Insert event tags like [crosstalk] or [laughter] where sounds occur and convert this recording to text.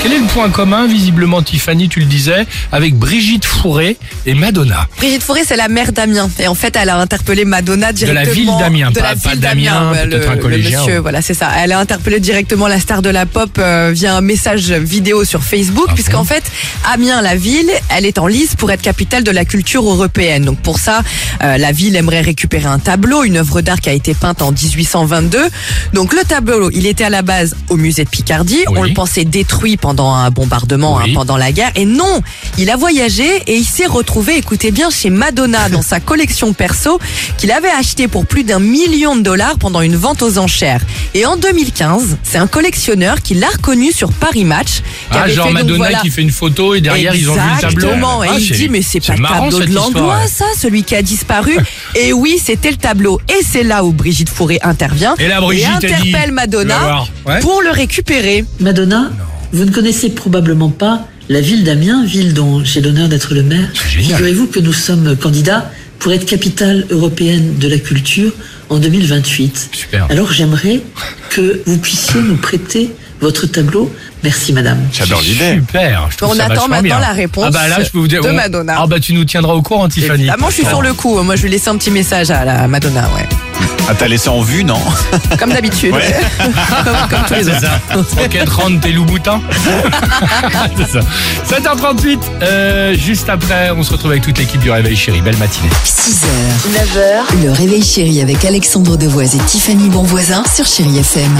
Quel est le point commun, visiblement, Tiffany, tu le disais, avec Brigitte Fourré et Madonna Brigitte Fourré, c'est la mère d'Amiens. Et en fait, elle a interpellé Madonna la directement. ville d'Amiens, de pas- la pas ville d'Amiens, peut-être le- un collégien, le monsieur, voilà, c'est ça. Elle a interpellé directement la star de la pop euh, via un message vidéo sur Facebook, Ah puisqu'en bon fait, Amiens, la ville, elle est en lice pour être capitale de la culture européenne. Donc pour ça, euh, la ville aimerait récupérer un tableau, une œuvre d'art qui a été peinte en 1822. Donc le tableau, il était à la base au musée de Picardie. Oui. On le pensait détruit pendant un bombardement, Oui. hein, pendant la guerre. Et non, il a voyagé et il s'est retrouvé, écoutez bien, chez Madonna dans sa collection perso qu'il avait acheté pour plus d'un million de dollars pendant une vente aux enchères. Et en 2015, c'est un collectionneur qui l'a reconnu sur Paris Match. qui Ah, avait genre fait, donc, Madonna voilà, qui fait une photo et derrière ils ont vu le tableau. Exactement. Et Ah, il dit, mais c'est pas le tableau de Langlois, ouais. ça, celui qui a disparu. [laughs] et oui, c'était le tableau. Et c'est là où Brigitte Fourré intervient. Et là, Brigitte, dit, interpelle Madonna. Ouais. pour le récupérer. Madonna, vous ne connaissez probablement pas la ville d'Amiens, ville dont j'ai l'honneur d'être le maire. Figurez-vous que nous sommes candidats pour être capitale européenne de la culture en 2028. Super. Alors j'aimerais que vous puissiez nous prêter votre tableau. Merci madame. J'adore l'idée. Super. je On ça attend maintenant bien. la réponse Ah bah là, je peux vous dire. de on- Madonna. Ah bah tu nous tiendras au courant, Tiffany. Évidemment, je suis sur le coup. Moi, je vais laisser un petit message à la Madonna, ouais. Ah, t'as laissé en vue, non [laughs] Comme d'habitude. Ouais. comme, [laughs] comme tous les autres. Rocket Rand, tes loups-boutins. [laughs] C'est ça. 7h38. euh, juste après, on se retrouve avec toute l'équipe du Réveil Chéri. Belle matinée. 6h, 9h, le réveil chéri avec Alexandre Devoise et Tiffany Bonvoisin sur Chéri FM.